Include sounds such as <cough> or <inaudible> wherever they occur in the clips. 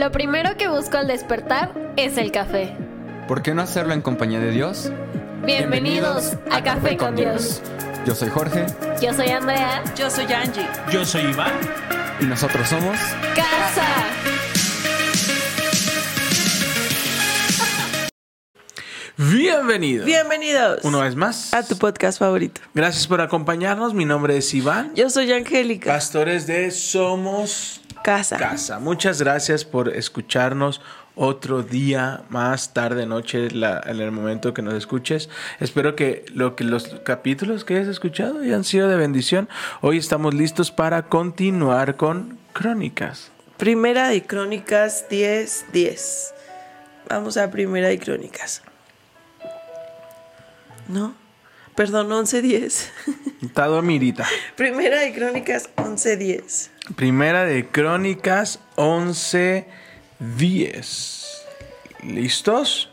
Lo primero que busco al despertar es el café. ¿Por qué no hacerlo en compañía de Dios? Bienvenidos, a, Café con Dios. Yo soy Jorge Yo soy Andrea. Yo soy Angie. Yo soy Iván. y nosotros somos... Casa. Bienvenido. Bienvenidos Una vez más. a tu podcast favorito. Gracias por acompañarnos. Mi nombre es Iván. Yo soy Angélica. Pastores de Somos Casa. Casa. Muchas gracias por escucharnos otro día, más tarde, noche, la- en el momento que nos escuches. Espero que, lo que los capítulos que hayas escuchado hayan sido de bendición. Hoy estamos listos para continuar con Crónicas. Primera de Crónicas 10, 10. Vamos a Primera de Crónicas. ¿No? Perdón, 11, 10. Tado Mirita. Primera de Crónicas 11, 10. Primera de Crónicas 11, 10. ¿Listos?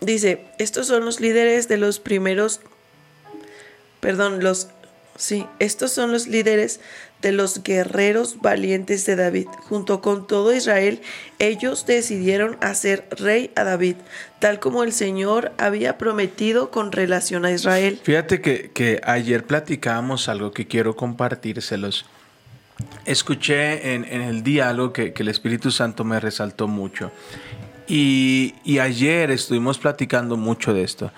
Dice, estos son los líderes de los primeros, perdón, los, sí, estos son los líderes de los guerreros valientes de David. Junto con todo Israel, ellos decidieron hacer rey a David, tal como el Señor había prometido con relación a Israel. Fíjate que, que ayer platicábamos algo que quiero compartírselos. Escuché en, en el algo que, que el Espíritu Santo me resaltó mucho. Y, y ayer estuvimos platicando mucho de esto.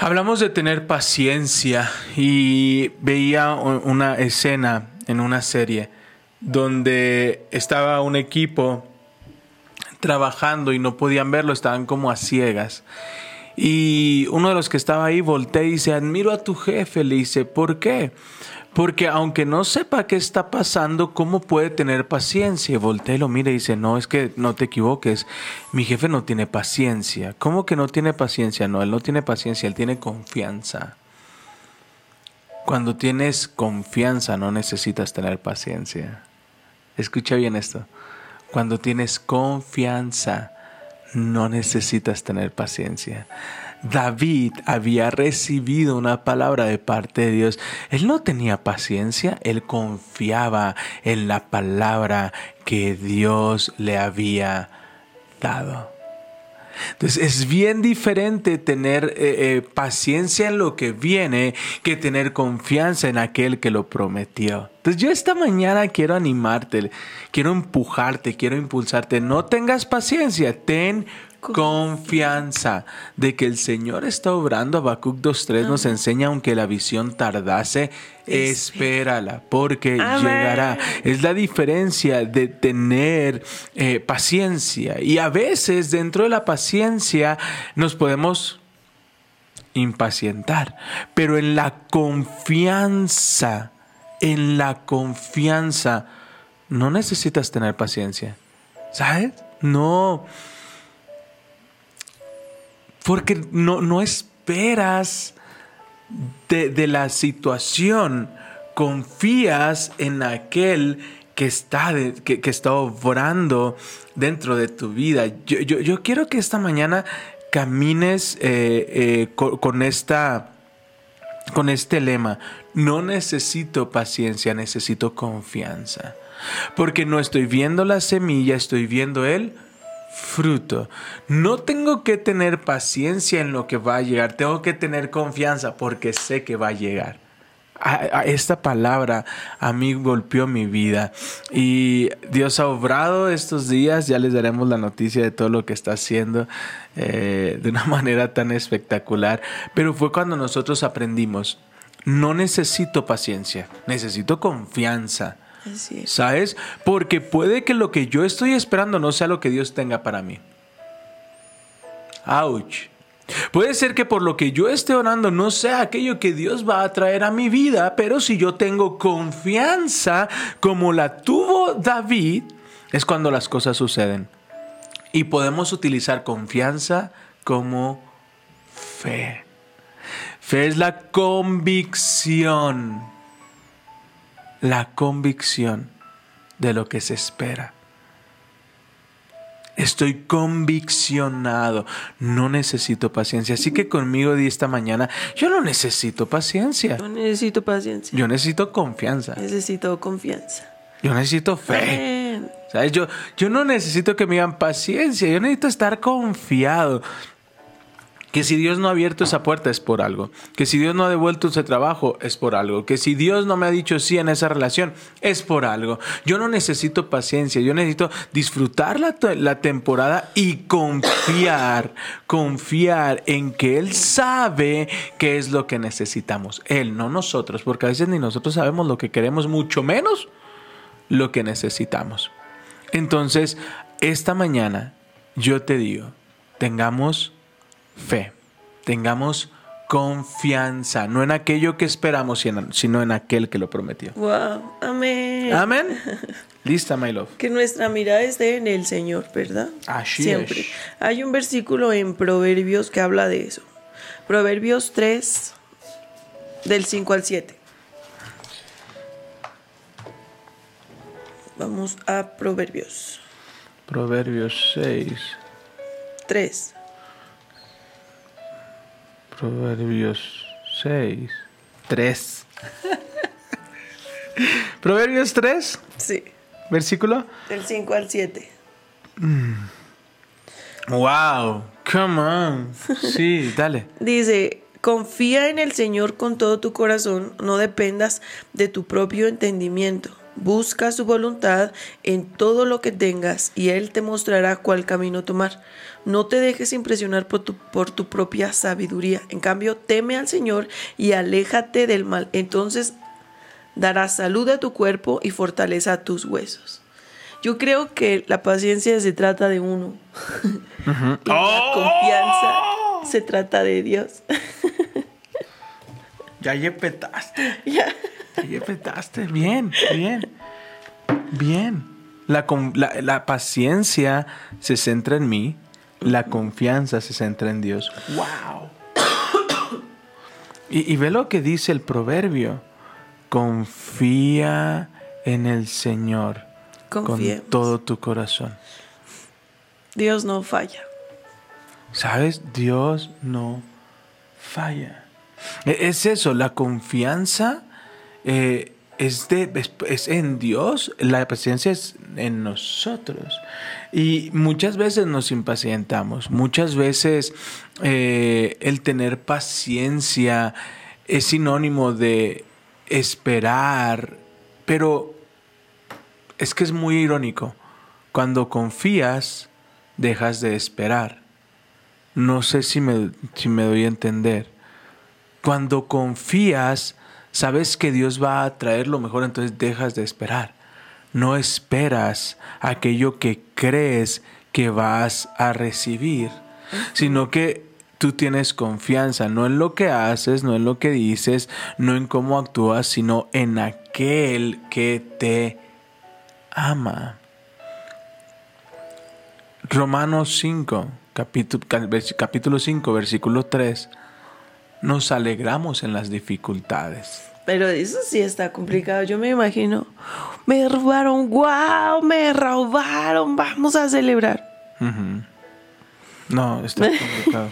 Hablamos de tener paciencia y veía una escena en una serie donde estaba un equipo trabajando y no podían verlo, estaban como a ciegas. Y uno de los que estaba ahí voltea y dice, admiro a tu jefe, le dice, ¿por qué? Porque aunque no sepa qué está pasando, ¿cómo puede tener paciencia? Y voltea y lo mira y dice, no, es que no te equivoques, mi jefe no tiene paciencia. ¿Cómo que no tiene paciencia? No, él no tiene paciencia, él tiene confianza. Cuando tienes confianza no necesitas tener paciencia. Escucha bien esto. Cuando tienes confianza, no necesitas tener paciencia. David había recibido una palabra de parte de Dios. Él no tenía paciencia, él confiaba en la palabra que Dios le había dado. Entonces es bien diferente tener eh, eh, paciencia en lo que viene que tener confianza en aquel que lo prometió. Entonces yo esta mañana quiero animarte, quiero empujarte, quiero impulsarte. No tengas paciencia, ten confianza de que el Señor está obrando. Habacuc 2.3 nos enseña, aunque la visión tardase, espérala, porque Amén. llegará. Es la diferencia de tener eh, paciencia. Y a veces dentro de la paciencia nos podemos impacientar. Pero en la confianza, en la confianza, no necesitas tener paciencia. ¿Sabes? No. Porque no, no esperas de, de la situación, confías en aquel que está, que, que está obrando dentro de tu vida. Yo, yo- quiero que esta mañana camines eh, eh, co- con, esta, con este lema. No necesito paciencia, necesito confianza. Porque no estoy viendo la semilla, estoy viendo el fruto. No tengo que tener paciencia en lo que va a llegar, tengo que tener confianza porque sé que va a llegar. Esta palabra a mí golpeó mi vida y Dios ha obrado estos días, ya les daremos la noticia de todo lo que está haciendo eh, de una <laughs> manera tan espectacular, pero fue cuando nosotros aprendimos, no necesito paciencia, necesito confianza. ¿Sabes? Porque puede que lo que yo estoy esperando no sea lo que Dios tenga para mí. Ouch. Puede ser que por lo que yo esté orando no sea aquello que Dios va a traer a mi vida, pero si yo tengo confianza como la tuvo David, es cuando las cosas suceden. Y podemos utilizar confianza como fe. Fe es la convicción la convicción de lo que se espera. Estoy conviccionado. No necesito paciencia. Así que conmigo di esta mañana, yo no necesito paciencia. No necesito paciencia. Yo necesito confianza. Necesito confianza. Yo necesito fe. ¿Sabes? Yo, yo no necesito que me digan paciencia, yo necesito estar confiado. Que si Dios no ha abierto esa puerta es por algo. Que si Dios no ha devuelto ese trabajo es por algo. Que si Dios no me ha dicho sí en esa relación es por algo. Yo no necesito paciencia. Yo necesito disfrutar la, la temporada y confiar, confiar en que Él sabe qué es lo que necesitamos. Él, no nosotros. Porque a veces ni nosotros sabemos lo que queremos, mucho menos lo que necesitamos. Entonces, esta mañana yo te digo, tengamos fe, tengamos confianza, no en aquello que esperamos, sino- en aquel que lo prometió. Wow. Amén. Amén. <laughs> Lista, my love. Que nuestra mirada esté en el Señor, ¿verdad? Así Siempre. es. Hay un versículo en Proverbios que habla de eso. Proverbios 3, del 5 al 7. Vamos a Proverbios Proverbios 6. 3. Proverbios 6. 3. <laughs> Proverbios 3, Sí, versículo. del 5 al 7. Wow, come on. <laughs> Sí, dale. Dice, confía en el Señor con todo tu corazón, no dependas de tu propio entendimiento. Busca su voluntad en todo lo que tengas y Él te mostrará cuál camino tomar. No te dejes impresionar por tu, por tu propia sabiduría. En cambio, teme al Señor y aléjate del mal. Entonces dará salud a tu cuerpo y fortaleza a tus huesos. Yo creo que la paciencia se trata de uno. <laughs> y la confianza se trata de Dios. <laughs> Ya yepetaste. <laughs> Ya yepetaste. Bien, bien. Bien. La, con- la- la paciencia se centra en mí. La confianza se centra en Dios. ¡Wow! Y, y ve lo que dice el proverbio. Confía en el Señor Confiemos. con todo tu corazón. Dios no falla. ¿Sabes? Dios no falla. E- Es eso, la confianza eh, es, de, es, en Dios, la paciencia es en nosotros. Y muchas veces nos impacientamos, muchas veces eh, el tener paciencia es sinónimo de esperar, pero es que es muy irónico. Cuando confías, dejas de esperar. No sé si me, si me doy a entender. Cuando confías, sabes que Dios va a traer lo mejor, entonces dejas de esperar. No esperas aquello que crees que vas a recibir, sino que tú tienes confianza, no en lo que haces, no en lo que dices, no en cómo actúas, sino en aquel que te ama. Romanos 5, capítulo, capítulo 5, versículo 3. Nos alegramos en las dificultades. Pero eso sí está complicado. Yo me imagino, me robaron, wow, me robaron, vamos a celebrar. No, está <laughs> complicado.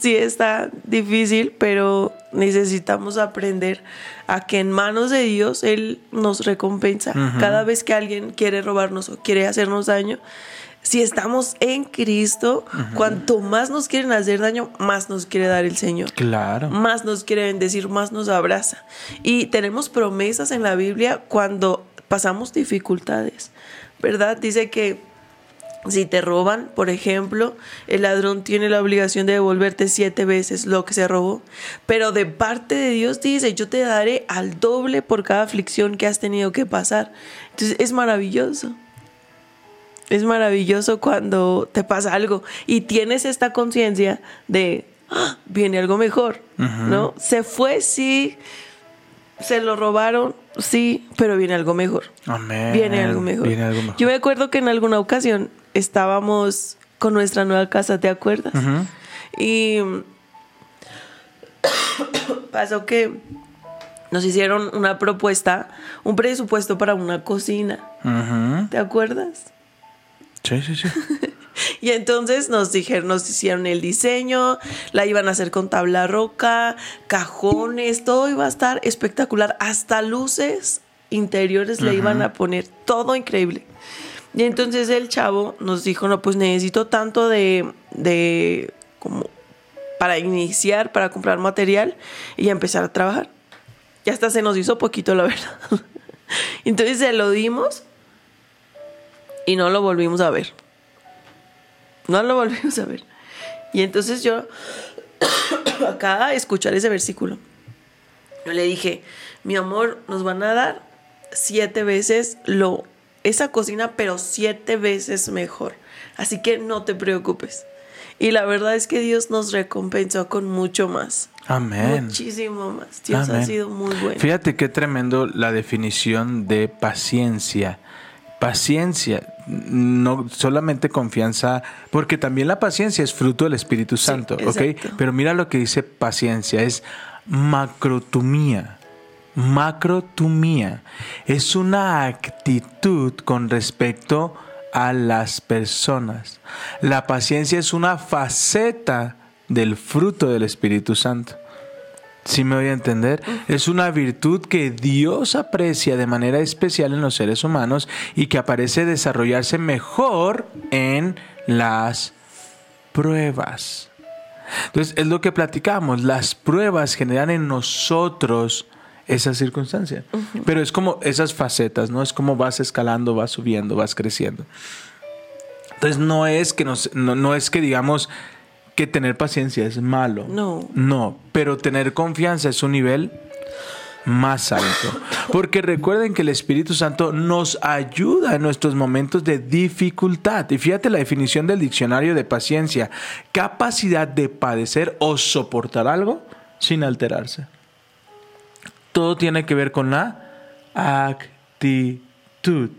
Sí está difícil, pero necesitamos aprender a que en manos de Dios Él nos recompensa. Cada vez que alguien quiere robarnos o quiere hacernos daño, si estamos en Cristo, cuanto más nos quieren hacer daño, más nos quiere dar el Señor. Claro. más nos quiere bendecir, más nos abraza. Y tenemos promesas en la Biblia cuando pasamos dificultades, ¿verdad? Dice que si te roban, por ejemplo, el ladrón tiene la obligación de devolverte siete veces lo que se robó. Pero de parte de Dios dice, yo te daré al doble por cada aflicción que has tenido que pasar. Entonces es maravilloso. Es maravilloso cuando te pasa algo y tienes esta conciencia de, "Ah, viene algo mejor, ¿no? Se fue, sí, se lo robaron, sí, pero viene algo mejor. Amén. Viene algo mejor. Viene algo mejor. Yo me acuerdo que en alguna ocasión estábamos con nuestra nueva casa, ¿te acuerdas? Y <coughs> pasó que nos hicieron una propuesta, un presupuesto para una cocina. ¿te acuerdas? Sí, sí, sí. <laughs> Y entonces nos dijeron, nos hicieron el diseño, la iban a hacer con tabla roca, cajones, todo iba a estar espectacular, hasta luces interiores le iban a poner todo increíble. Y entonces el chavo nos dijo, no, pues necesito tanto de, de como para iniciar, para comprar material y empezar a trabajar. Y hasta se nos hizo poquito, la verdad. <laughs> Entonces se lo dimos y no lo volvimos a ver. No lo <laughs> volvimos a ver. Y entonces yo, <coughs> acá a escuchar ese versículo, yo le dije, mi amor, nos van a dar siete veces lo, esa cocina, pero siete veces mejor. Así que no te preocupes. Y la verdad es que Dios nos recompensó con mucho más. Amén. Muchísimo más. Dios ha sido muy bueno. Fíjate qué tremendo la definición de paciencia. Paciencia, no solamente confianza, porque también la paciencia es fruto del Espíritu Santo, ¿ok? Pero mira lo que dice paciencia, es macrotumía. Macrotumía es una actitud con respecto a las personas. La paciencia es una faceta del fruto del Espíritu Santo. Si me voy a entender, es una virtud que Dios aprecia de manera especial en los seres humanos y que aparece desarrollarse mejor en las pruebas. Entonces, es lo que platicamos, las pruebas generan en nosotros esa circunstancia. Pero es como esas facetas, ¿no? Es como vas escalando, vas subiendo, vas creciendo. Entonces, no es que nos, no, no es que digamos que tener paciencia es malo. No. No, pero tener confianza es un nivel más alto. Porque recuerden que el Espíritu Santo nos ayuda en nuestros momentos de dificultad. Y fíjate la definición del diccionario de paciencia. Capacidad de padecer o soportar algo sin alterarse. Todo tiene que ver con la actitud.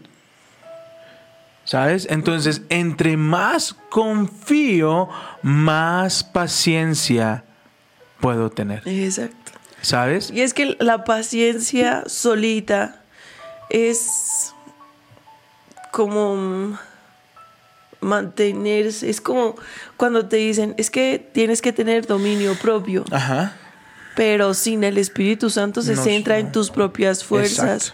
¿Sabes? Entonces, entre más confío, más paciencia puedo tener. Exacto. ¿Sabes? Y es que la paciencia solita es como mantenerse, es como cuando te dicen, es que tienes que tener dominio propio, Ajá. Pero sin el Espíritu Santo se No, centra en tus propias fuerzas.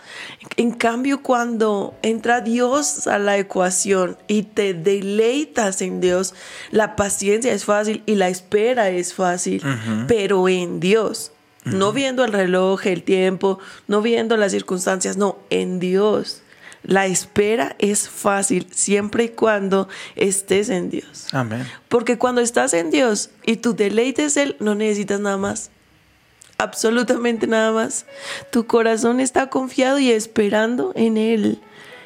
En cambio, cuando entra Dios a la ecuación y te deleitas en Dios, la paciencia es fácil y la espera es fácil, pero en Dios. No viendo el reloj, el tiempo, no viendo las circunstancias, no, en Dios. La espera es fácil siempre y cuando estés en Dios. Amén. Porque cuando estás en Dios y tu deleite es Él, no necesitas nada más. Absolutamente nada más. Tu corazón está confiado y esperando en Él.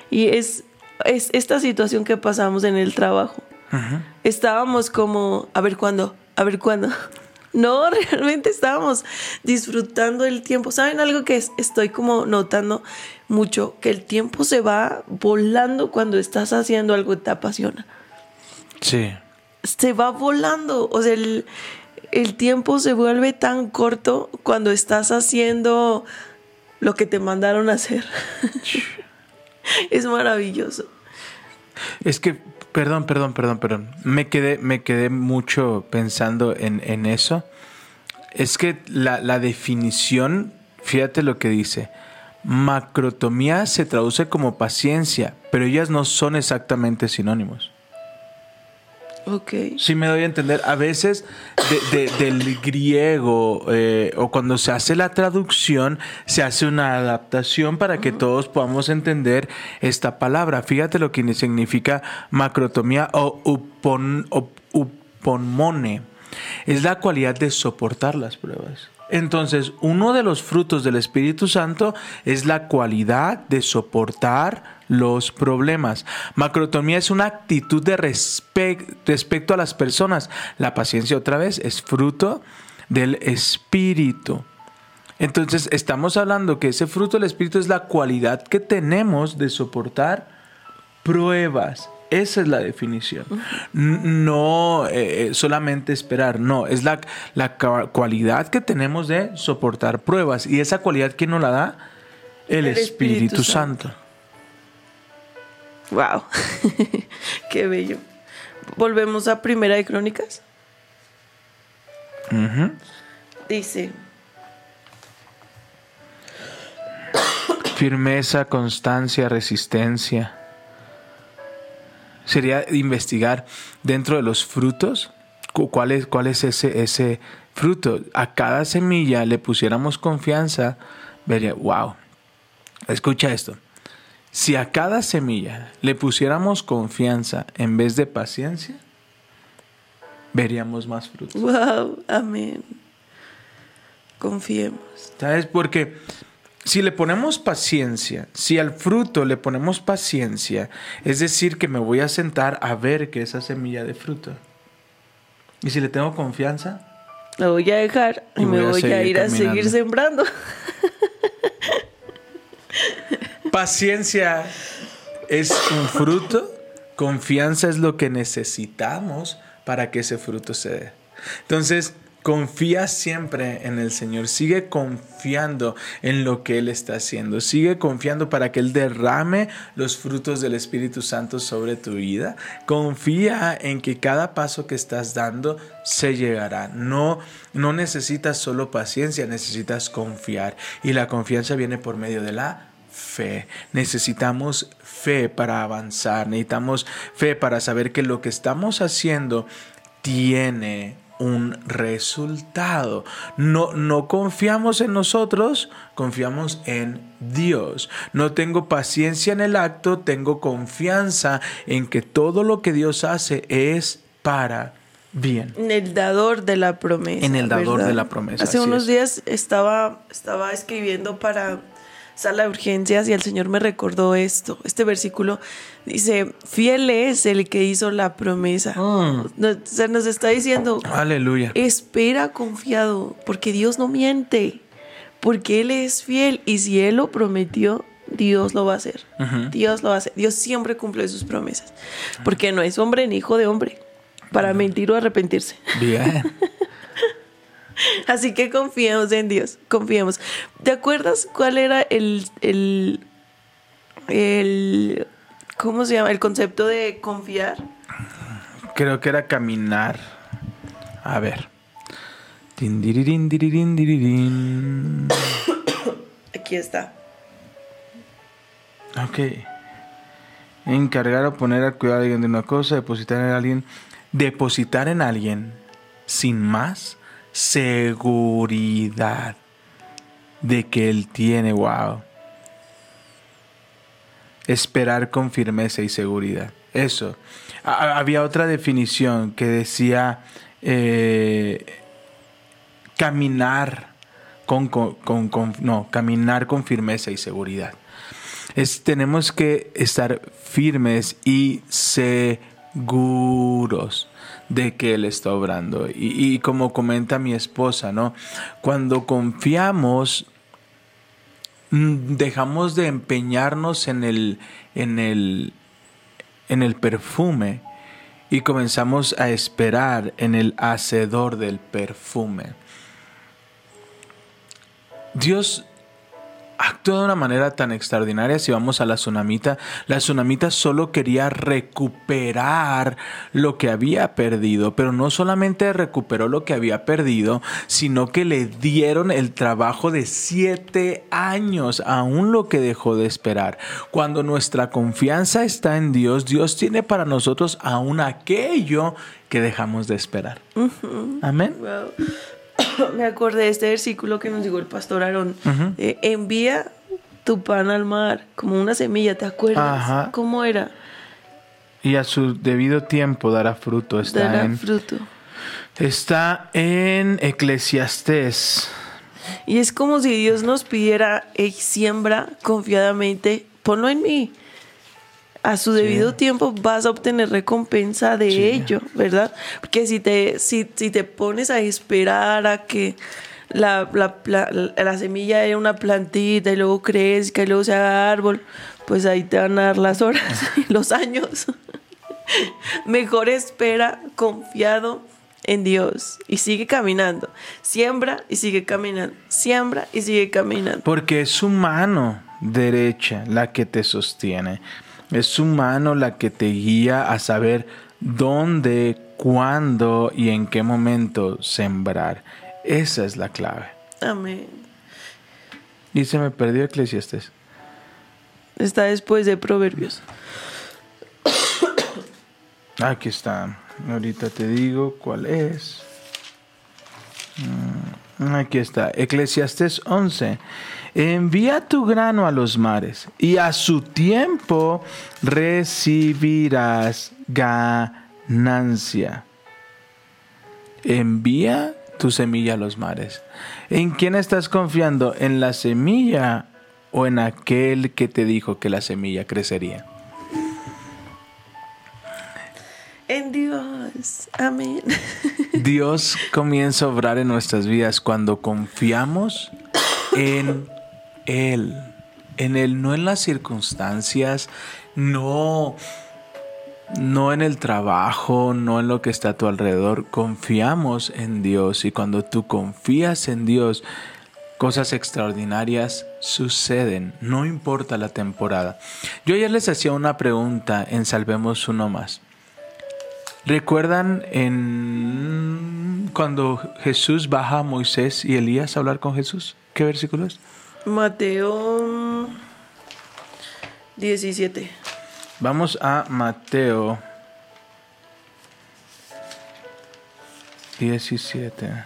Y es, es esta situación que pasamos en el trabajo. Estábamos como, a ver cuándo, a ver cuándo. <laughs> No, <laughs> realmente estábamos disfrutando el tiempo. ¿Saben algo que es- estoy como notando mucho? Que el tiempo se va volando cuando estás haciendo algo que te apasiona Sí. se va volando. O sea, el, el tiempo se vuelve tan corto cuando estás haciendo lo que te mandaron a hacer. <laughs> es maravilloso. Es que, perdón, perdón, perdón, perdón. Me quedé, me quedé mucho pensando en, en eso. Es que la, la definición, fíjate lo que dice. Macrotomía se traduce como paciencia, pero ellas no son exactamente sinónimos. Ok. Sí me doy a entender. A veces de- de- del griego eh, o cuando se hace la traducción, se hace una adaptación para que todos podamos entender esta palabra. Fíjate lo que significa macrotomía o upon, uponmone. Es la cualidad de soportar las pruebas. Entonces, uno de los frutos del Espíritu Santo es la cualidad de soportar los problemas. Macrotomía es una actitud de respe- respecto a las personas. La paciencia otra vez es fruto del Espíritu. Entonces, estamos hablando que ese fruto del Espíritu es la cualidad que tenemos de soportar pruebas. Esa es la definición. No eh, eh, solamente esperar, no, es la, la cualidad que tenemos de soportar pruebas. ¿Y esa cualidad quién nos la da? El, El Espíritu, Espíritu Santo. Wow. <laughs> Qué bello. Volvemos a Primera de Crónicas. Dice. Firmeza, constancia, resistencia. Sería investigar dentro de los frutos cu- cuál es, cuál es ese, ese fruto. A cada semilla le pusiéramos confianza, vería, wow. Escucha esto. Si a cada semilla le pusiéramos confianza en vez de paciencia, veríamos más frutos. Wow, amén. Confiemos. ¿Sabes? Porque si le ponemos paciencia, si al fruto le ponemos paciencia, es decir, que me voy a sentar a ver que esa semilla de fruto. Y si le tengo confianza, Lo voy a dejar y, Y me voy a voy a seguir ir a seguir sembrando. <laughs> paciencia es un fruto, confianza es lo que necesitamos para que ese fruto se dé. Entonces, confía siempre en el Señor, sigue confiando en lo que Él está haciendo, sigue confiando para que Él derrame los frutos del Espíritu Santo sobre tu vida. Confía en que cada paso que estás dando se llegará. No, no necesitas solo paciencia, necesitas confiar. Y la confianza viene por medio de la fe. Necesitamos fe para avanzar. Necesitamos fe para saber que lo que estamos haciendo tiene un resultado. No, no confiamos en nosotros, confiamos en Dios. No tengo paciencia en el acto, tengo confianza en que todo lo que Dios hace es para bien. En el dador de la promesa. En el dador ¿verdad? de la promesa, Hace unos es. días estaba, estaba escribiendo para sala de urgencias y el Señor me recordó esto. Este versículo dice, fiel es el que hizo la promesa. Mm. No, o sea, nos está diciendo, Aleluya. espera confiado, porque Dios no miente, porque Él es fiel y si Él lo prometió, Dios lo va a hacer. Dios lo hace. Dios siempre cumple sus promesas, porque no es hombre ni hijo de hombre para mentir o arrepentirse. Bien. <laughs> <laughs> Así que confiemos en Dios, confiemos. ¿Te acuerdas cuál era el, el, el, ¿cómo se llama? El concepto de confiar. Creo que era caminar. A ver. Aquí está. Ok. Encargar o poner al cuidado de alguien de una cosa, depositar en alguien. Depositar en alguien sin más seguridad de que él tiene, wow. Esperar con firmeza y seguridad. Eso. Había otra definición que decía eh, caminar con, con- con- con- no, caminar con firmeza y seguridad. Es, tenemos que estar firmes y seguros de que Él está obrando. Y, y como comenta mi esposa, ¿no? Cuando confiamos, mm, dejamos de empeñarnos en el, en el, en el perfume y comenzamos a esperar en el hacedor del perfume. Dios actúa de una manera tan extraordinaria si vamos a la tsunamita. La tsunamita solo quería recuperar lo que había perdido, pero no solamente recuperó lo que había perdido, sino que le dieron el trabajo de siete años, aún lo que dejó de esperar. Cuando nuestra confianza está en Dios, Dios tiene para nosotros aún aquello que dejamos de esperar. Amén. Wow. <laughs> Me acordé de este versículo que nos dijo el pastor Aarón. Eh, envía tu pan al mar como una semilla, ¿te acuerdas? Ajá. ¿Cómo era? Y a su debido tiempo dará fruto. Está Dará en fruto. Está en Eclesiastés. Y es como si Dios nos pidiera, "Ey, siembra confiadamente, ponlo en mí. A su debido tiempo vas a obtener recompensa de Sí. ello, ¿verdad? Porque si te, si, si te pones a esperar a que la, la, la semilla de una plantita y luego crezca y luego se haga árbol, pues ahí te van a dar las horas <laughs> y los años. <laughs> Mejor espera confiado en Dios y sigue caminando. Siembra y sigue caminando. Siembra y sigue caminando. Porque es su mano derecha la que te sostiene. Es su mano la que te guía a saber dónde, cuándo y en qué momento sembrar. Esa es la clave. Amén. Y se me perdió Eclesiastés. Está después de Proverbios. Aquí está. Ahorita te digo cuál es. Mm, Aquí está. Eclesiastes 11. Envía tu grano a los mares y a su tiempo recibirás ganancia. Envía tu semilla a los mares. ¿En quién estás confiando? ¿En la semilla o en aquel que te dijo que la semilla crecería? En Dios. Amén. <laughs> Dios comienza a obrar en nuestras vidas cuando confiamos en Él. En Él, no en las circunstancias, no, no en el trabajo, no en lo que está a tu alrededor. Confiamos en Dios y cuando tú confías en Dios, cosas extraordinarias suceden, no importa la temporada. Yo ayer les hacía una pregunta en Salvemos Uno Más. ¿Recuerdan en cuando Jesús baja a Moisés y Elías a hablar con Jesús? ¿Qué versículo es? Mateo 17. Vamos a Mateo 17.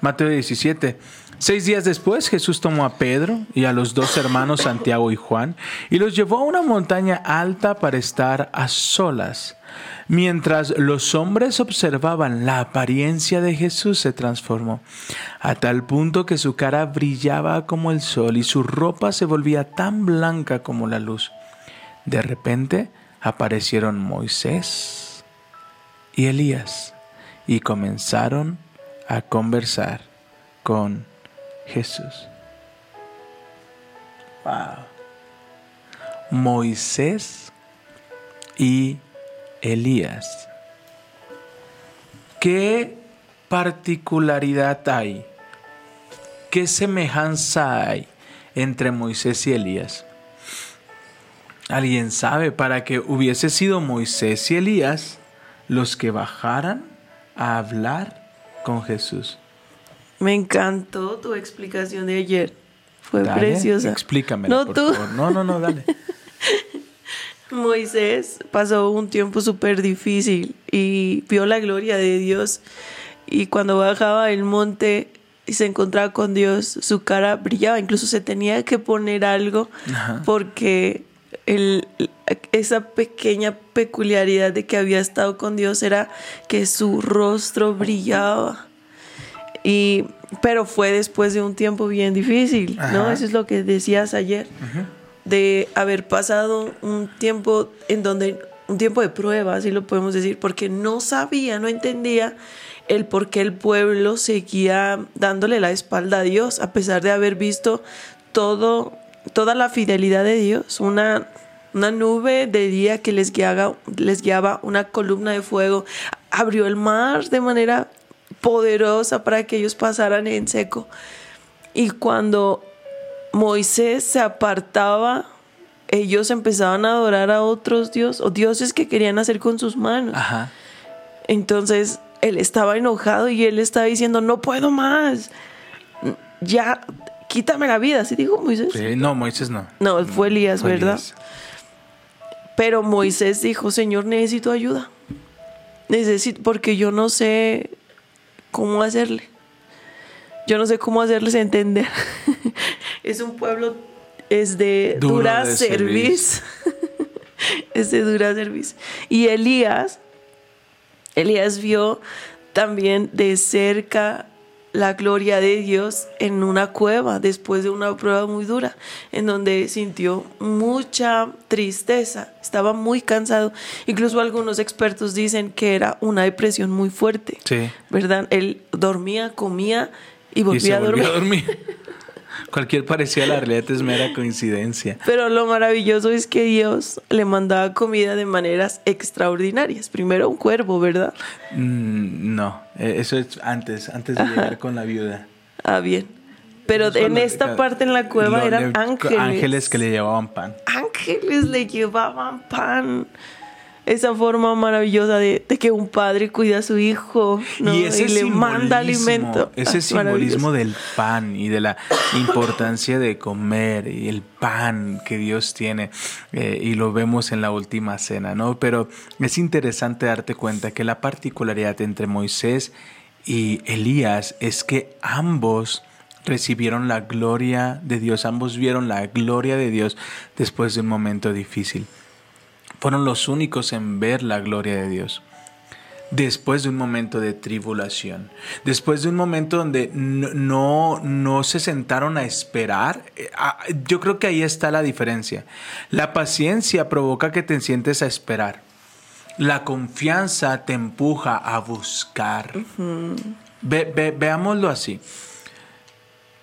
Mateo 17. Seis días después Jesús tomó a Pedro y a los dos hermanos Santiago y Juan y los llevó a una montaña alta para estar a solas. Mientras los hombres observaban, la apariencia de Jesús se transformó, a tal punto que su cara brillaba como el sol y su ropa se volvía tan blanca como la luz. De repente aparecieron Moisés y Elías y comenzaron a conversar con Jesús. Wow. Moisés y Elías. ¿Qué particularidad hay? ¿Qué semejanza hay entre Moisés y Elías? ¿Alguien sabe para que hubiese sido Moisés y Elías los que bajaran a hablar con Jesús? Me encantó tu explicación de ayer. Fue Dale, preciosa. Explícame. No por tú. favor. No, no, no, dale. <laughs> Moisés pasó un tiempo súper difícil y vio la gloria de Dios. Y cuando bajaba el monte y se encontraba con Dios, su cara brillaba. Incluso se tenía que poner algo Ajá. porque el, esa pequeña peculiaridad de que había estado con Dios era que su rostro brillaba. Y, pero fue después de un tiempo bien difícil, ¿no? Ajá. Eso es lo que decías ayer de haber pasado un tiempo en donde un tiempo de prueba, así lo podemos decir, porque no sabía, no entendía el por qué el pueblo seguía dándole la espalda a Dios, a pesar de haber visto todo, toda la fidelidad de Dios, una, una nube de día que les guiaba, les guiaba, una columna de fuego, abrió el mar de manera poderosa para que ellos pasaran en seco. Y cuando Moisés se apartaba, ellos empezaban a adorar a otros dioses o dioses que querían hacer con sus manos. Ajá. Entonces él estaba enojado y él estaba diciendo, no puedo más, ya quítame la vida, ¿sí dijo Moisés? Sí, no, Moisés no. No, fue Elías, Fue ¿verdad? Elías. Pero Moisés dijo, Señor, necesito ayuda. Necesito, porque yo no sé cómo hacerle. Yo no sé cómo hacerles entender. <laughs> es un pueblo, es de dura de serviz. <laughs> es de dura serviz. Y Elías, Elías vio también de cerca la gloria de Dios en una cueva después de una prueba muy dura, en donde sintió mucha tristeza, estaba muy cansado. Incluso algunos expertos dicen que era una depresión muy fuerte, Sí. ¿verdad? Él dormía, comía y se a, dormir. volvió a dormir. <laughs> Cualquier parecida a la realidad es mera coincidencia. Pero lo maravilloso es que Dios le mandaba comida de maneras extraordinarias. Primero un cuervo, ¿verdad? Mm, no, eh, eso es antes, antes de llegar con la viuda. Ah, bien. Pero en esta parte en la cueva eran le- ángeles. Ángeles que le llevaban pan. ángeles le llevaban pan. Esa forma maravillosa de, de que un padre cuida a su hijo ¿no? Y ese le manda alimento. Ese Ah, simbolismo del pan y de la importancia de comer y el pan que Dios tiene eh, y lo vemos en la última cena, ¿no? Pero es interesante darte cuenta que la particularidad entre Moisés y Elías es que ambos recibieron la gloria de Dios, ambos vieron la gloria de Dios después de un momento difícil. Fueron los únicos en ver la gloria de Dios después de un momento de tribulación, después de un momento donde no, no, no se sentaron a esperar, eh, ah, yo creo que ahí está la diferencia. La paciencia provoca que te sientes a esperar. La confianza te empuja a buscar. Ve- ve- veámoslo así.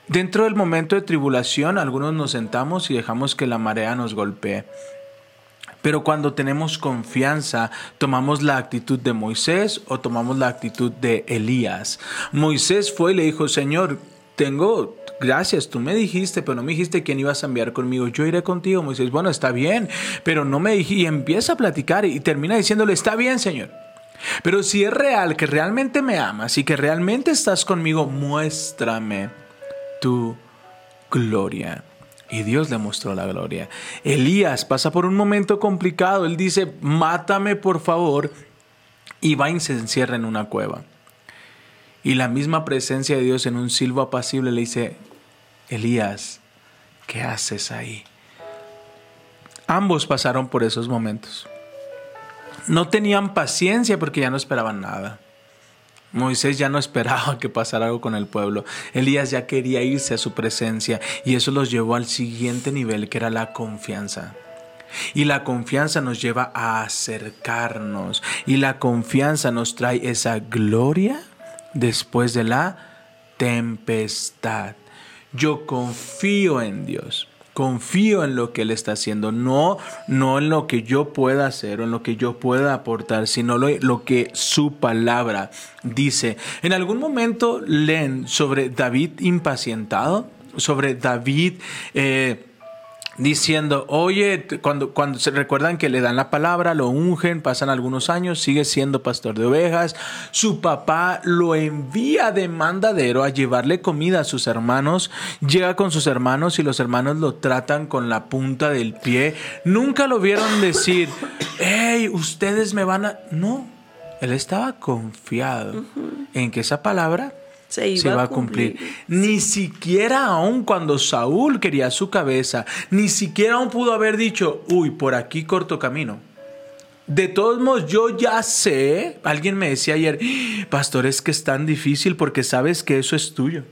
Dentro del momento de tribulación, algunos nos sentamos y dejamos que la marea nos golpee. Pero cuando tenemos confianza, tomamos la actitud de Moisés o tomamos la actitud de Elías. Moisés fue y le dijo, Señor, tengo, gracias, tú me dijiste, pero no me dijiste quién ibas a enviar conmigo. Yo iré contigo, Moisés. Bueno, está bien, pero no me dijiste. Y empieza a platicar y termina diciéndole, está bien, Señor. Pero si es real, que realmente me amas y que realmente estás conmigo, muéstrame tu gloria. Y Dios le mostró la gloria. Elías pasa por un momento complicado. Él dice, mátame por favor. Y va y se encierra en una cueva. Y la misma presencia de Dios en un silbo apacible le dice, Elías, ¿qué haces ahí? Ambos pasaron por esos momentos. No tenían paciencia porque ya no esperaban nada. Moisés ya no esperaba que pasara algo con el pueblo. Elías ya quería irse a su presencia y eso los llevó al siguiente nivel que era la confianza. Y la confianza nos lleva a acercarnos y la confianza nos trae esa gloria después de la tempestad. Yo confío en Dios. Confío en lo que Él está haciendo, no, no en lo que yo pueda hacer o en lo que yo pueda aportar, sino lo, lo que su palabra dice. En algún momento leen sobre David impacientado, sobre David eh, diciendo, oye, cuando, cuando se recuerdan que le dan la palabra, lo ungen, pasan algunos años, sigue siendo pastor de ovejas, su papá lo envía de mandadero a llevarle comida a sus hermanos, llega con sus hermanos y los hermanos lo tratan con la punta del pie, nunca lo vieron decir, hey, ustedes me van a... No, él estaba confiado en que esa palabra Se iba se a cumplir. cumplir. Ni siquiera aún cuando Saúl quería su cabeza, ni siquiera aún pudo haber dicho, uy, por aquí corto camino. De todos modos, yo ya sé, alguien me decía ayer, pastor, es que es tan difícil porque sabes que eso es tuyo.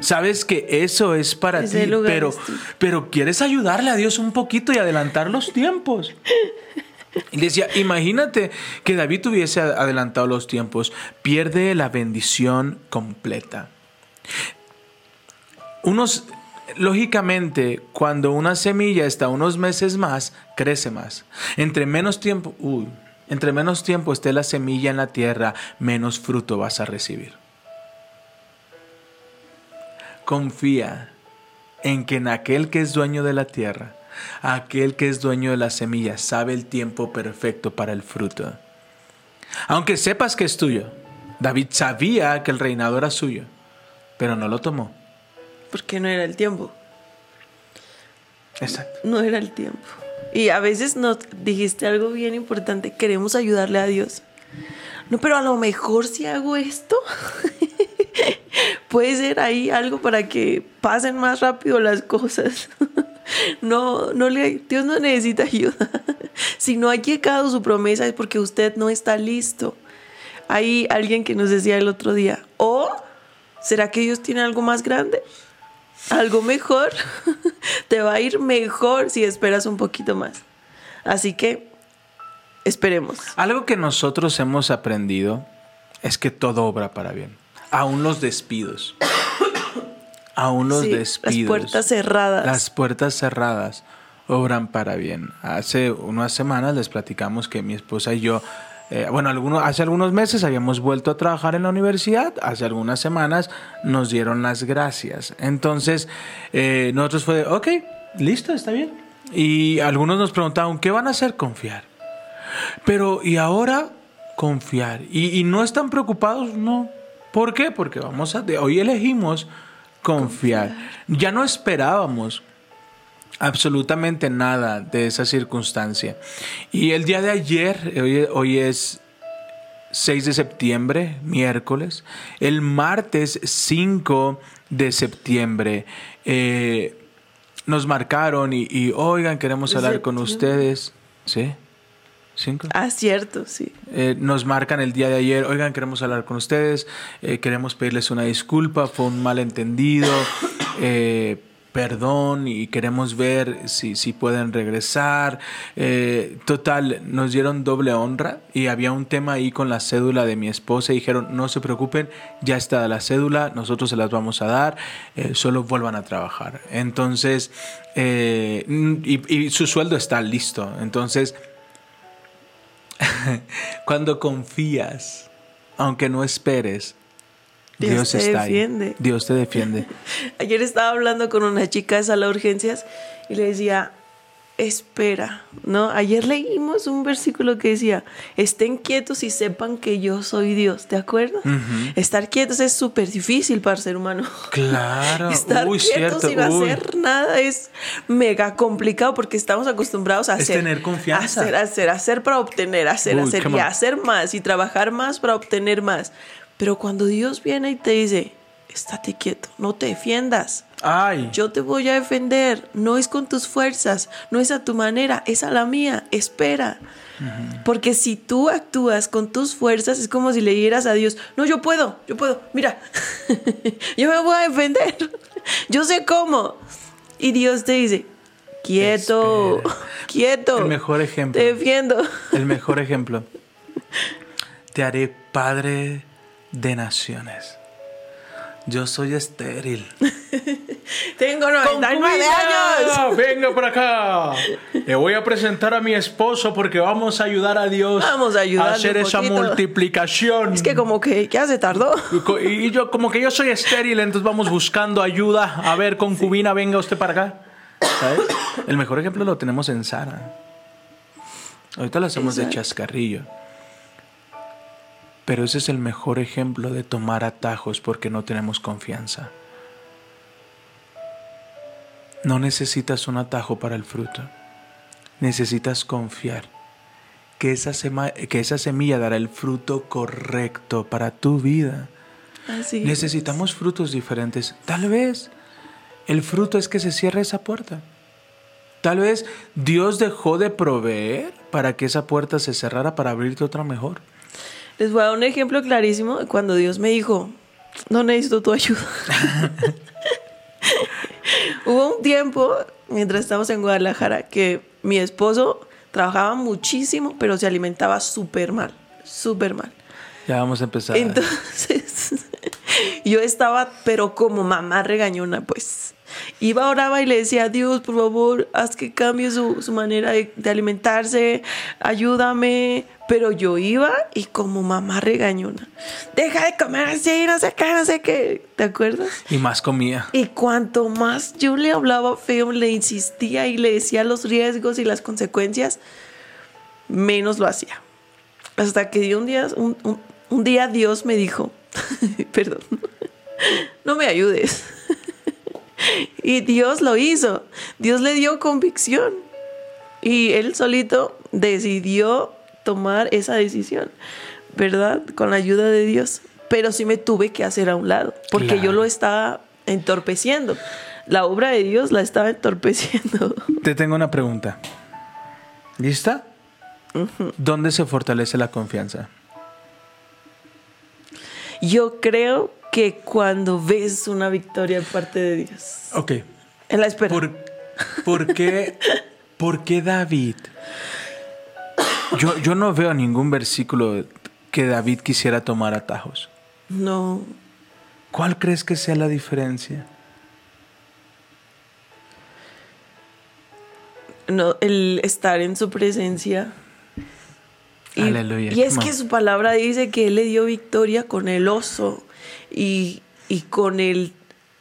Sabes que eso es para ti, pero, pero quieres ayudarle a Dios un poquito y adelantar los tiempos. <laughs> Decía, imagínate que David hubiese adelantado los tiempos, pierde la bendición completa. Unos, lógicamente, cuando una semilla está unos meses más, crece más. Entre menos tiempo, entre menos tiempo esté la semilla en la tierra, menos fruto vas a recibir. Confía en que en aquel que es dueño de la tierra, aquel que es dueño de la semilla, sabe el tiempo perfecto para el fruto. Aunque sepas que es tuyo, David sabía que el reinado era suyo, pero no lo tomó. Porque no era el tiempo. Exacto. No era el tiempo. Y a veces nos dijiste algo bien importante. Queremos ayudarle a Dios. No, pero a lo mejor si hago esto, <laughs> puede ser ahí algo para que pasen más rápido las cosas. <laughs> No, no le, Dios no necesita ayuda. <laughs> Si no ha llegado su promesa es porque usted no está listo. Hay alguien que nos decía el otro día, o ¿será que Dios tiene algo más grande? algo mejor. <laughs> Te va a ir mejor si esperas un poquito más. Así que esperemos. Algo que nosotros hemos aprendido es que todo obra para bien. Aún los despidos. Aún los Sí, despidos. Las puertas cerradas. Las puertas cerradas obran para bien. Hace unas semanas les platicamos que mi esposa y yo, eh, bueno, algunos, hace algunos meses habíamos vuelto a trabajar en la universidad, hace algunas semanas nos dieron las gracias. Entonces, eh, nosotros fue, ok, listo, está bien. Y algunos nos preguntaban, ¿qué van a hacer? Confiar. Pero, ¿y ahora? Confiar. ¿Y, y no están preocupados? No. ¿Por qué? Porque vamos a... Hoy elegimos confiar. Ya no esperábamos absolutamente nada de esa circunstancia. Y el día de ayer, hoy, hoy es 6 de septiembre, miércoles. El martes 5 de septiembre eh, nos marcaron y, y, oigan, queremos ¿De hablar con ustedes. ¿Sí? ¿Cinco? Ah, cierto, sí. Eh, nos marcan el día de ayer, oigan, queremos hablar con ustedes, eh, queremos pedirles una disculpa, fue un malentendido, eh, perdón y queremos ver si, si pueden regresar. Total, nos dieron doble honra y había un tema ahí con la cédula de mi esposa y dijeron, no se preocupen, ya está la cédula, nosotros se las vamos a dar, solo vuelvan a trabajar. Entonces, y, y su sueldo está listo. Entonces, <laughs> cuando confías, aunque no esperes, Dios Dios, te está defiende. ahí. Dios te defiende. <laughs> Ayer estaba hablando con una chica de sala de urgencias y le decía, espera, ¿no? Ayer leímos un versículo que decía, estén quietos y sepan que yo soy Dios, ¿te acuerdas? Estar quietos es súper difícil para el ser humano. Claro, <laughs> Estar uy, quietos cierto, sin uy. hacer nada es mega complicado porque estamos acostumbrados a Es hacer. tener confianza. Hacer, hacer, hacer para obtener, hacer, Uy, hacer y hacer más y trabajar más para obtener más. Pero cuando Dios viene y te dice, estate quieto, no te defiendas. Ay, Yo te voy a defender. No es con tus fuerzas, no es a tu manera, es a la mía. Espera. Porque si tú actúas con tus fuerzas, es como si le dieras a Dios, no, yo puedo, yo puedo, mira, <laughs> yo me voy a defender, <laughs> yo sé cómo. Y Dios te dice, quieto, Espera. quieto. El mejor ejemplo. Te defiendo. el mejor <laughs> ejemplo. Te haré padre de naciones. Yo soy estéril. <laughs> Tengo 99 años. <laughs> Venga por acá. Le voy a presentar a mi esposo porque vamos a ayudar a Dios Vamos a ayudarle hacer esa multiplicación. Es que como que ya se tardó. Y Y yo, como que yo soy estéril, entonces vamos buscando ayuda. A ver, concubina, venga usted para acá. ¿Sabes? El mejor ejemplo lo tenemos en Sara. Ahorita lo hacemos de chascarrillo. Pero ese es el mejor ejemplo de tomar atajos porque no tenemos confianza. No necesitas un atajo para el fruto. Necesitas confiar que esa, sema- que esa semilla dará el fruto correcto para tu vida. Así es. Necesitamos frutos diferentes. Tal vez el fruto es que se cierre esa puerta. Tal vez Dios dejó de proveer para que esa puerta se cerrara para abrirte otra mejor. Les voy a dar un ejemplo clarísimo de cuando Dios me dijo, no necesito tu ayuda. <laughs> Hubo un tiempo, mientras estábamos en Guadalajara, que mi esposo trabajaba muchísimo, pero se alimentaba súper mal, súper mal. Ya vamos a empezar. Entonces, <laughs> yo estaba, pero como mamá regañona, pues. Iba, oraba y le decía, Dios, por favor, haz que cambie su, su manera de, de alimentarse, ayúdame. Pero yo iba y como mamá regañona, deja de comer así, no sé qué, no sé qué. ¿Te acuerdas? y más comía. Y cuanto más yo le hablaba feo, le insistía y le decía los riesgos y las consecuencias, menos lo hacía. Hasta que un día, un, un- un día Dios me dijo, <laughs> perdón, <laughs> no me ayudes. <laughs> y Dios lo hizo. Dios le dio convicción. Y él solito decidió tomar esa decisión, ¿verdad? Con la ayuda de Dios. Pero sí me tuve que hacer a un lado, porque Claro. yo lo estaba entorpeciendo. La obra de Dios la estaba entorpeciendo. <laughs> Te tengo una pregunta. ¿Lista? ¿Dónde se fortalece la confianza? Yo creo que cuando ves una victoria de parte de Dios, Ok. en la espera. ¿Por, por qué, por qué David? Yo, yo no veo ningún versículo que David quisiera tomar atajos. No, ¿Cuál crees que sea la diferencia? no, el estar en su presencia. Y, Aleluya, y es que su palabra dice que él le dio victoria con el oso y, y con el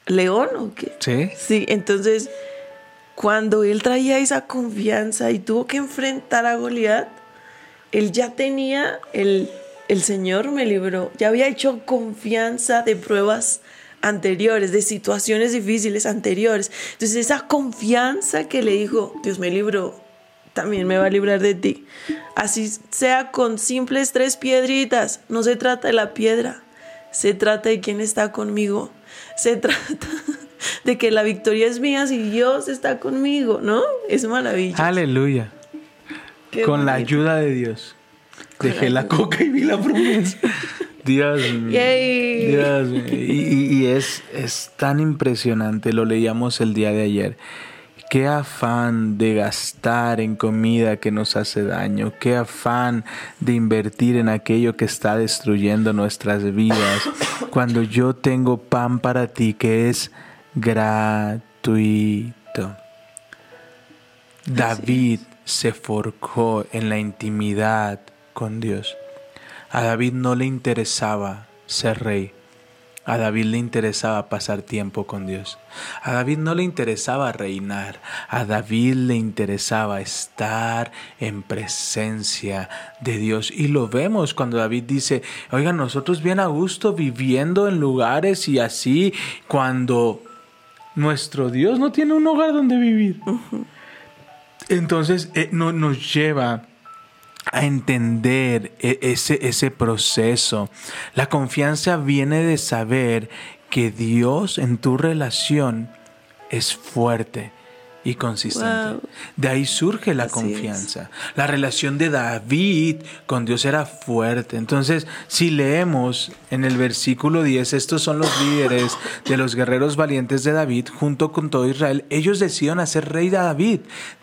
león, ¿o qué? ¿Sí? Sí, entonces cuando él traía esa confianza y tuvo que enfrentar a Goliat, él ya tenía, el, el Señor me libró, ya había hecho confianza de pruebas anteriores, de situaciones difíciles anteriores. Entonces esa confianza que le dijo, Dios me libró, también me va a librar de ti. Así sea con simples tres piedritas, no se trata de la piedra, se trata de quién está conmigo, se <laughs> trata de que la victoria es mía si Dios está conmigo, ¿no? Es maravilloso. Aleluya. Qué Con la ayuda de Dios. Dejé la coca y vi la promesa. <laughs> Dios mío. Dios mío. Y- y es, es tan impresionante, lo leíamos el día de ayer. Qué afán de gastar en comida que nos hace daño, qué afán de invertir en aquello que está destruyendo nuestras vidas, <coughs> cuando yo tengo pan para ti que es gratuito. David se forjó en la intimidad con Dios. A David no le interesaba ser rey. A David le interesaba pasar tiempo con Dios. A David no le interesaba reinar. A David le interesaba estar en presencia de Dios. Y lo vemos cuando David dice, oigan, nosotros bien a gusto viviendo en lugares y así, cuando nuestro Dios no tiene un hogar donde vivir. Entonces eh, no, nos lleva a entender e- ese, ese proceso. La confianza viene de saber que Dios en tu relación es fuerte y consistente. Wow. De ahí surge la Así confianza. La relación de David con Dios era fuerte. Entonces, si leemos en el versículo 10, estos son los líderes de los guerreros valientes de David junto con todo Israel, ellos deciden hacer rey de David,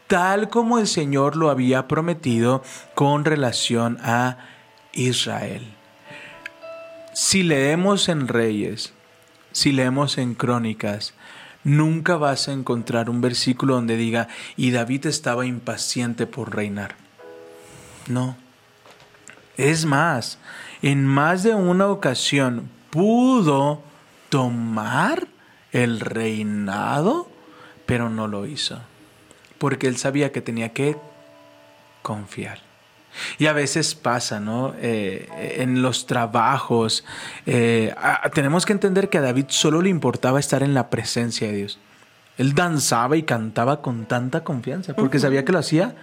tal como el Señor lo había prometido con relación a Israel. Si leemos en Reyes, si leemos en Crónicas, nunca vas a encontrar un versículo donde diga, y David estaba impaciente por reinar. No. Es más, en más de una ocasión pudo tomar el reinado, pero no lo hizo. Porque él sabía que tenía que confiar. Y a veces pasa, ¿no? Eh, en los trabajos, eh, a- tenemos que entender que a David solo le importaba estar en la presencia de Dios. Él danzaba y cantaba con tanta confianza, porque sabía que lo hacía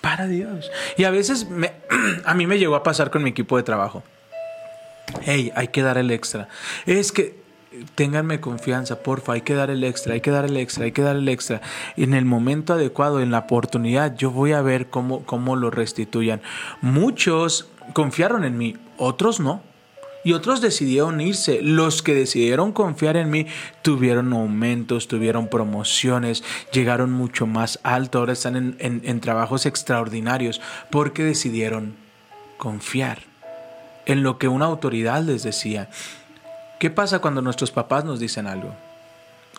para Dios. Y a veces me- <clears throat> a mí me llegó a pasar con mi equipo de trabajo. Hey, hay que dar el extra. Es que ténganme confianza, porfa, hay que dar el extra, hay que dar el extra, hay que dar el extra. En el momento adecuado, en la oportunidad, yo voy a ver cómo, cómo lo restituyan. Muchos confiaron en mí, otros no. Y otros decidieron irse. Los que decidieron confiar en mí tuvieron aumentos, tuvieron promociones, llegaron mucho más alto. Ahora están en trabajos extraordinarios porque decidieron confiar en lo que una autoridad les decía. ¿Qué pasa cuando nuestros papás nos dicen algo?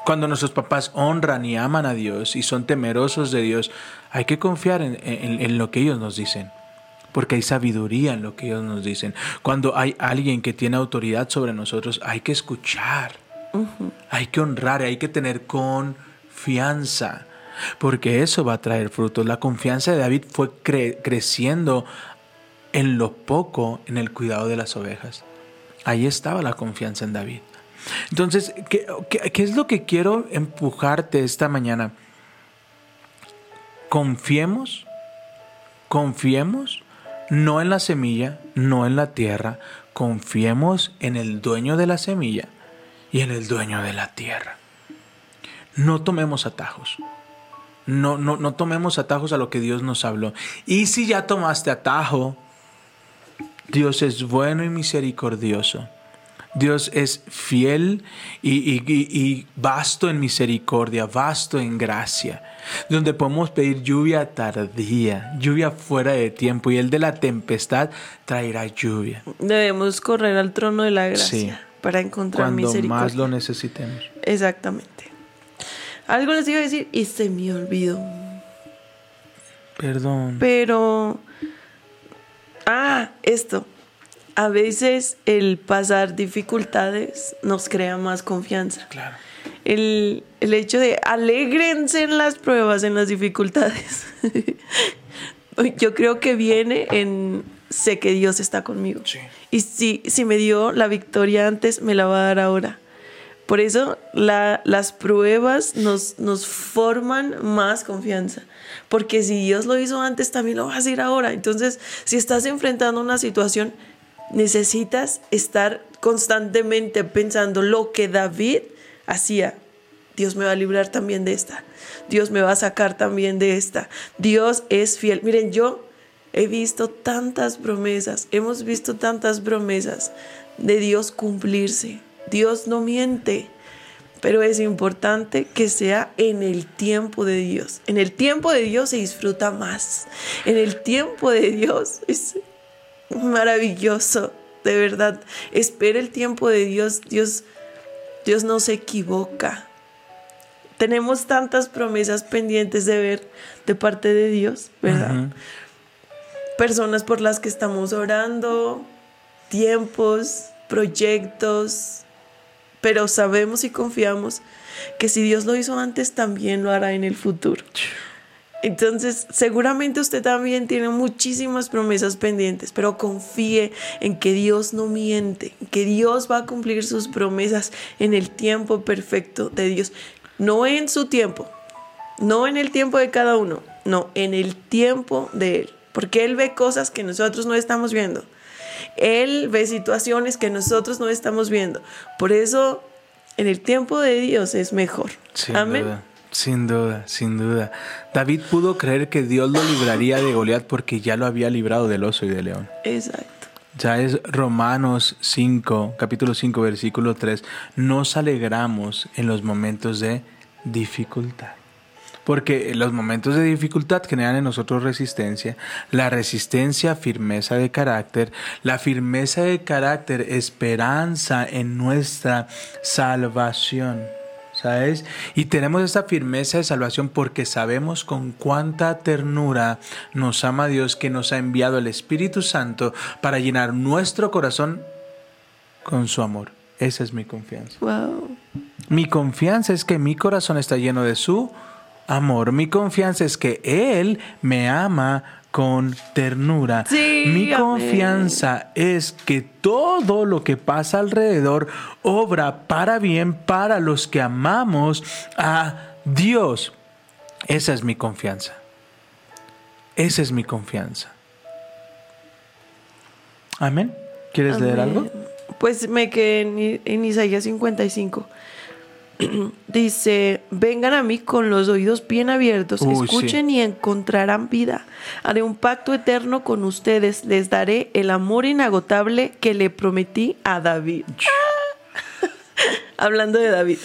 Cuando nuestros papás honran y aman a Dios y son temerosos de Dios, hay que confiar en, en- en lo que ellos nos dicen, porque hay sabiduría en lo que ellos nos dicen. Cuando hay alguien que tiene autoridad sobre nosotros, hay que escuchar, hay que honrar, hay que tener confianza, porque eso va a traer frutos. La confianza de David fue cre- creciendo en lo poco en el cuidado de las ovejas. Ahí estaba la confianza en David. Entonces, ¿qué, es lo que quiero empujarte esta mañana? Confiemos, confiemos, no en la semilla, no en la tierra, confiemos en el dueño de la semilla y en el dueño de la tierra. No tomemos atajos. No, no, no tomemos atajos a lo que Dios nos habló. Y si ya tomaste atajo, Dios es bueno y misericordioso. Dios es fiel y, y- y- y vasto en misericordia, vasto en gracia, donde podemos pedir lluvia tardía, lluvia fuera de tiempo, y el de la tempestad traerá lluvia Debemos correr al trono de la gracia Sí. para encontrar cuando misericordia. más lo necesitemos. Exactamente. Algo les iba a decir y se me olvidó. Perdón. Pero. Ah, esto. A veces el pasar dificultades nos crea más confianza. Claro. El, el hecho de alégrense en las pruebas, en las dificultades. <laughs> Yo creo que viene en sé que Dios está conmigo. Sí. Y si, si me dio la victoria antes, me la va a dar ahora. Por eso la- las pruebas nos, nos forman más confianza. Porque si Dios lo hizo antes, también lo va a hacer ahora. Entonces, si estás enfrentando una situación, necesitas estar constantemente pensando lo que David hacía. Dios me va a librar también de esta. Dios me va a sacar también de esta. Dios es fiel. Miren, yo he visto tantas promesas, hemos visto tantas promesas de Dios cumplirse. Dios no miente, pero es importante que sea en el tiempo de Dios. En el tiempo de Dios se disfruta más. En el tiempo de Dios es maravilloso, de verdad. Espera el tiempo de Dios. Dios, Dios no se equivoca. Tenemos tantas promesas pendientes de ver de parte de Dios, ¿verdad? Personas por las que estamos orando, tiempos, proyectos, pero sabemos y confiamos que si Dios lo hizo antes, también lo hará en el futuro. Entonces, seguramente usted también tiene muchísimas promesas pendientes, pero confíe en que Dios no miente, que Dios va a cumplir sus promesas en el tiempo perfecto de Dios, no en su tiempo, no en el tiempo de cada uno, no, en el tiempo de Él, porque Él ve cosas que nosotros no estamos viendo. Él ve situaciones que nosotros no estamos viendo. Por eso, en el tiempo de Dios es mejor. Sin Amén. duda, sin duda, sin duda. David pudo creer que Dios lo libraría de Goliat porque ya lo había librado del oso y del león. Exacto. Ya es Romanos 5, capítulo 5, versículo 3. Nos alegramos en los momentos de dificultad. Porque los momentos de dificultad generan en nosotros resistencia, la resistencia firmeza de carácter, la firmeza de carácter esperanza en nuestra salvación. ¿Sabes? Y tenemos esta firmeza de salvación porque sabemos con cuánta ternura nos ama Dios que nos ha enviado el Espíritu Santo para llenar nuestro corazón con su amor. Esa es mi confianza. Wow. Mi confianza es que mi corazón está lleno de su amor. Mi confianza es que Él me ama con ternura. Sí, mi confianza es que todo lo que pasa alrededor obra para bien para los que amamos a Dios. Esa es mi confianza. Esa es mi confianza. Amén. ¿Quieres leer algo? Pues me quedé en, en Isaías 55. <clears throat> Dice, vengan a mí con los oídos bien abiertos, Uy, escuchen y encontrarán vida. Haré un pacto eterno con ustedes, les daré el amor inagotable que le prometí a David. <laughs> Hablando de David.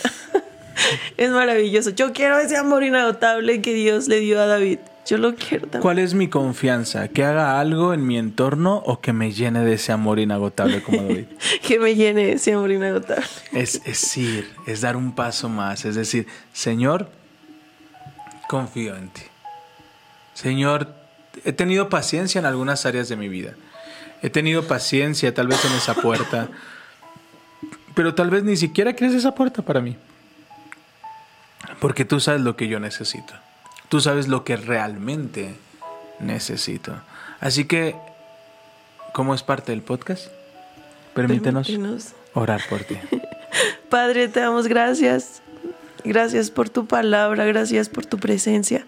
<laughs> es maravilloso. Yo quiero ese amor inagotable que Dios le dio a David. Yo lo quiero también. ¿Cuál es mi confianza? ¿Que haga algo en mi entorno o que me llene de ese amor inagotable como David? <laughs> Que me llene ese amor inagotable. es, es ir, es dar un paso más, es decir, Señor, confío en ti. Señor, he tenido paciencia en algunas áreas de mi vida. He tenido paciencia tal vez en esa puerta, pero tal vez ni siquiera quieres esa puerta para mí. Porque tú sabes lo que yo necesito. Tú sabes lo que realmente necesito. Así que, ¿cómo es parte del podcast? Permítenos Permítenos. orar por ti. <laughs> Padre, te damos gracias. Gracias por tu palabra, gracias por tu presencia.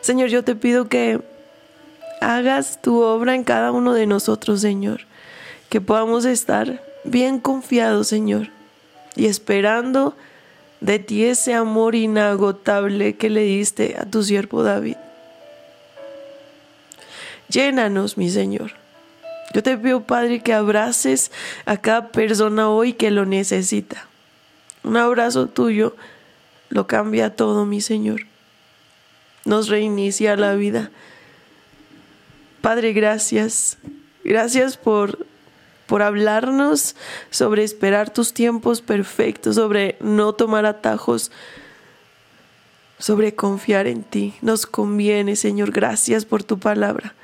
Señor, yo te pido que hagas tu obra en cada uno de nosotros, Señor. Que podamos estar bien confiados, Señor, y esperando de ti ese amor inagotable que le diste a tu siervo David. Llénanos, mi Señor. Yo te pido, Padre, que abraces a cada persona hoy que lo necesita. Un abrazo tuyo lo cambia todo, mi Señor. Nos reinicia la vida. Padre, gracias. Gracias por, por hablarnos sobre esperar tus tiempos perfectos, sobre no tomar atajos, sobre confiar en ti. Nos conviene, Señor. Gracias por tu palabra.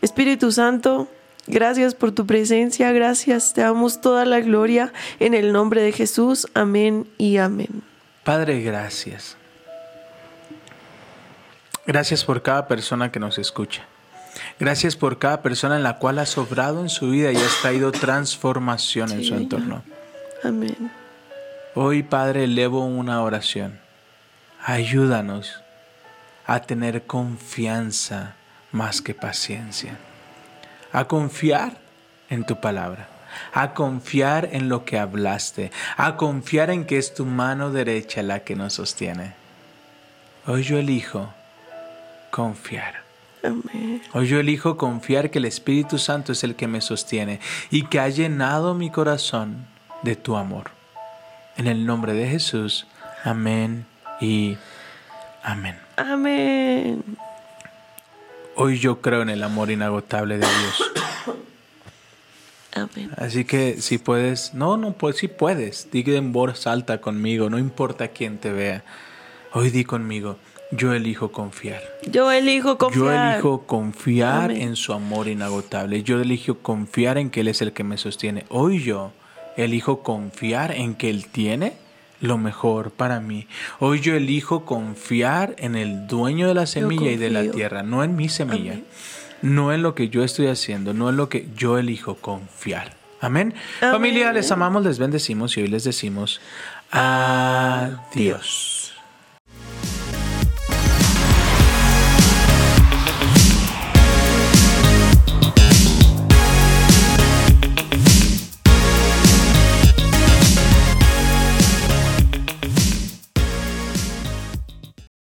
Espíritu Santo, gracias por tu presencia, gracias, te damos toda la gloria en el nombre de Jesús, amén y amén. Padre, gracias. Gracias por cada persona que nos escucha. Gracias por cada persona en la cual has sobrado en su vida y has traído transformación en su entorno. Amén. Hoy, Padre, elevo una oración. Ayúdanos a tener confianza más que paciencia. A confiar en tu palabra. A confiar en lo que hablaste. A confiar en que es tu mano derecha la que nos sostiene. Hoy yo elijo confiar. Amén. Hoy yo elijo confiar que el Espíritu Santo es el que me sostiene y que ha llenado mi corazón de tu amor. En el nombre de Jesús, amén y amén. Amén. Hoy yo creo en el amor inagotable de Dios. Amén. Así que si puedes, no, no, pues si puedes, di en voz alta conmigo, no importa quién te vea. Hoy di conmigo, yo elijo confiar. Yo elijo Yo confiar. elijo confiar Amén. en su amor inagotable. Yo elijo confiar en que Él es el que me sostiene. Hoy yo elijo confiar en que Él tiene lo mejor para mí. Hoy yo elijo confiar en el dueño de la semilla y de la tierra, no en mi semilla, Amén. no en lo que yo estoy haciendo, no en lo que yo elijo confiar. Amén. Amén. Familia, les amamos, les bendecimos y hoy les decimos adiós.